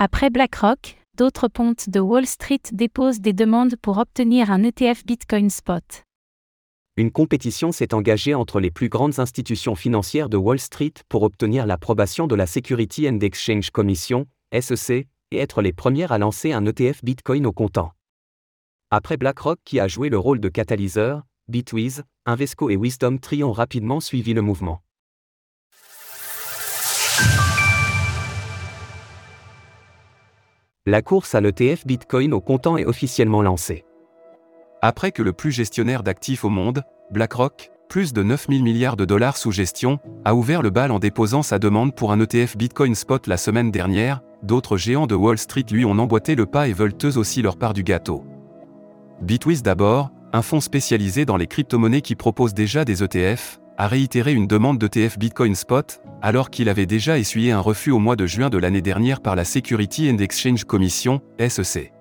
Après BlackRock, d'autres pontes de Wall Street déposent des demandes pour obtenir un ETF Bitcoin Spot. Une compétition s'est engagée entre les plus grandes institutions financières de Wall Street pour obtenir l'approbation de la Security and Exchange Commission, SEC, et être les premières à lancer un ETF Bitcoin au comptant. Après BlackRock qui a joué le rôle de catalyseur, Bitwiz, Invesco et Wisdom Tree ont rapidement suivi le mouvement. La course à l'ETF Bitcoin au comptant est officiellement lancée. Après que le plus gestionnaire d'actifs au monde, BlackRock, plus de 9000 milliards de dollars sous gestion, a ouvert le bal en déposant sa demande pour un ETF Bitcoin Spot la semaine dernière, d'autres géants de Wall Street lui ont emboîté le pas et veulent eux aussi leur part du gâteau. Bitwiz d'abord, un fonds spécialisé dans les crypto-monnaies qui propose déjà des ETF, a réitéré une demande d'ETF Bitcoin Spot, alors qu'il avait déjà essuyé un refus au mois de juin de l'année dernière par la Security and Exchange Commission, SEC.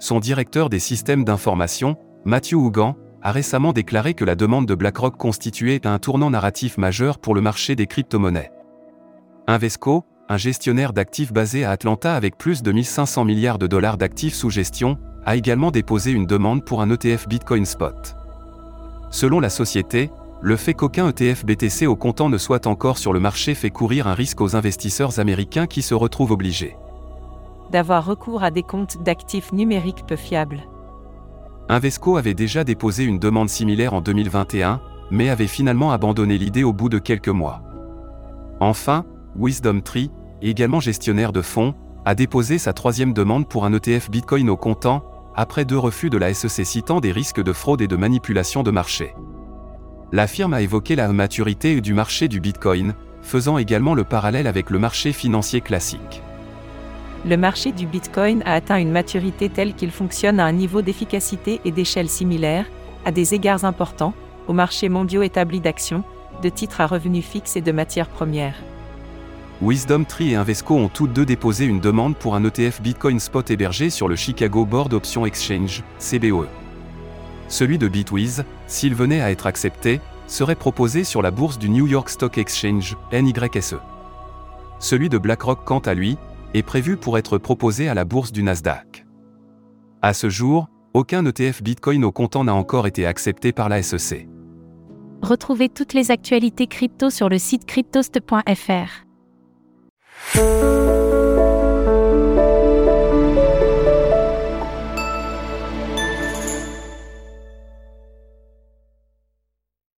Son directeur des systèmes d'information, Matthew Hougan, a récemment déclaré que la demande de BlackRock constituait un tournant narratif majeur pour le marché des crypto-monnaies. Invesco, un gestionnaire d'actifs basé à Atlanta avec plus de 1500 milliards de dollars d'actifs sous gestion, a également déposé une demande pour un ETF Bitcoin Spot. Selon la société, le fait qu'aucun ETF BTC au comptant ne soit encore sur le marché fait courir un risque aux investisseurs américains qui se retrouvent obligés d'avoir recours à des comptes d'actifs numériques peu fiables. Invesco avait déjà déposé une demande similaire en 2021, mais avait finalement abandonné l'idée au bout de quelques mois. Enfin, Wisdom Tree, également gestionnaire de fonds, a déposé sa troisième demande pour un ETF Bitcoin au comptant, après deux refus de la SEC citant des risques de fraude et de manipulation de marché. La firme a évoqué la maturité du marché du Bitcoin, faisant également le parallèle avec le marché financier classique le marché du Bitcoin a atteint une maturité telle qu'il fonctionne à un niveau d'efficacité et d'échelle similaire, à des égards importants, aux marchés mondiaux établis d'actions, de titres à revenus fixes et de matières premières. Wisdom Tree et Invesco ont tous deux déposé une demande pour un ETF Bitcoin Spot hébergé sur le Chicago Board Option Exchange, CBOE. Celui de Bitwiz, s'il venait à être accepté, serait proposé sur la bourse du New York Stock Exchange, NYSE. Celui de BlackRock, quant à lui, est prévu pour être proposé à la bourse du Nasdaq. À ce jour, aucun ETF Bitcoin au comptant n'a encore été accepté par la SEC. Retrouvez toutes les actualités crypto sur le site cryptost.fr.